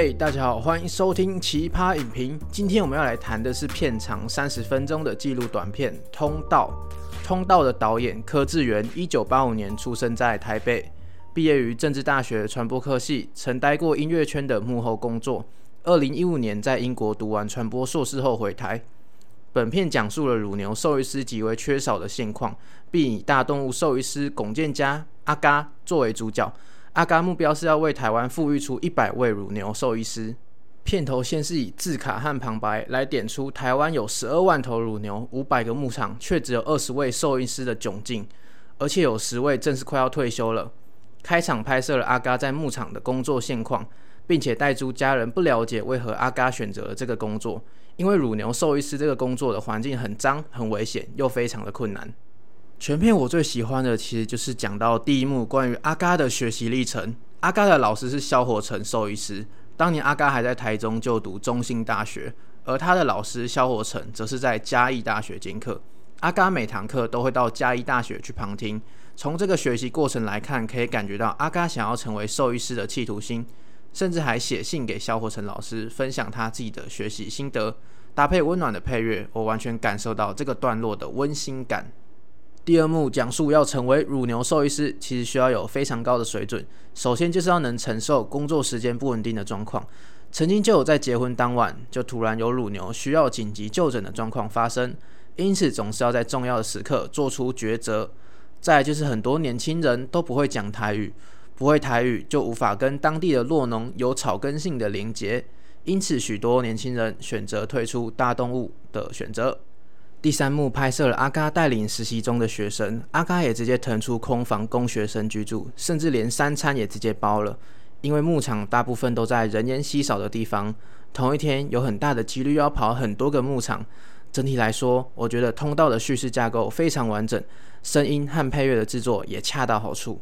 嘿，大家好，欢迎收听奇葩影评。今天我们要来谈的是片长三十分钟的纪录短片《通道》。《通道》的导演柯智元，一九八五年出生在台北，毕业于政治大学传播科系，曾待过音乐圈的幕后工作。二零一五年在英国读完传播硕士后回台。本片讲述了乳牛兽医师极为缺少的现况，并以大动物兽医师龚建嘉阿嘎作为主角。阿嘎目标是要为台湾复育出一百位乳牛兽医师。片头先是以字卡和旁白来点出台湾有十二万头乳牛、五百个牧场，却只有二十位兽医师的窘境，而且有十位正是快要退休了。开场拍摄了阿嘎在牧场的工作现况，并且带出家人不了解为何阿嘎选择了这个工作，因为乳牛兽医师这个工作的环境很脏、很危险，又非常的困难。全片我最喜欢的其实就是讲到第一幕关于阿嘎的学习历程。阿嘎的老师是萧火成兽医师，当年阿嘎还在台中就读中兴大学，而他的老师萧火成则是在嘉义大学兼课。阿嘎每堂课都会到嘉义大学去旁听，从这个学习过程来看，可以感觉到阿嘎想要成为兽医师的企图心，甚至还写信给萧火成老师分享他自己的学习心得，搭配温暖的配乐，我完全感受到这个段落的温馨感。第二幕讲述要成为乳牛兽医师，其实需要有非常高的水准。首先就是要能承受工作时间不稳定的状况。曾经就有在结婚当晚就突然有乳牛需要紧急就诊的状况发生，因此总是要在重要的时刻做出抉择。再就是很多年轻人都不会讲台语，不会台语就无法跟当地的落农有草根性的连结，因此许多年轻人选择退出大动物的选择。第三幕拍摄了阿嘎带领实习中的学生，阿嘎也直接腾出空房供学生居住，甚至连三餐也直接包了。因为牧场大部分都在人烟稀少的地方，同一天有很大的几率要跑很多个牧场。整体来说，我觉得通道的叙事架构非常完整，声音和配乐的制作也恰到好处。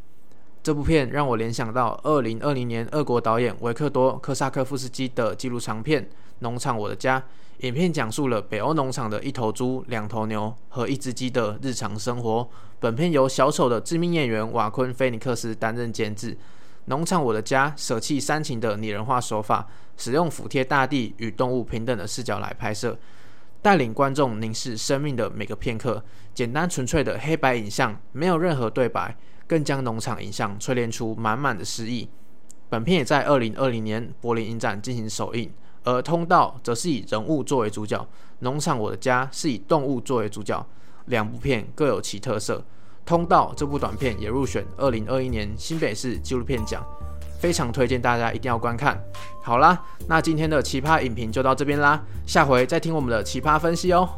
这部片让我联想到二零二零年俄国导演维克多·科萨科夫斯基的纪录长片《农场我的家》。影片讲述了北欧农场的一头猪、两头牛和一只鸡的日常生活。本片由小丑的知名演员瓦昆·菲尼克斯担任监制。农场我的家舍弃煽情的拟人化手法，使用服贴大地与动物平等的视角来拍摄，带领观众凝视生命的每个片刻。简单纯粹的黑白影像，没有任何对白，更将农场影像淬炼出满满的诗意。本片也在二零二零年柏林影展进行首映。而通道则是以人物作为主角，农场我的家是以动物作为主角，两部片各有其特色。通道这部短片也入选二零二一年新北市纪录片奖，非常推荐大家一定要观看。好啦，那今天的奇葩影评就到这边啦，下回再听我们的奇葩分析哦。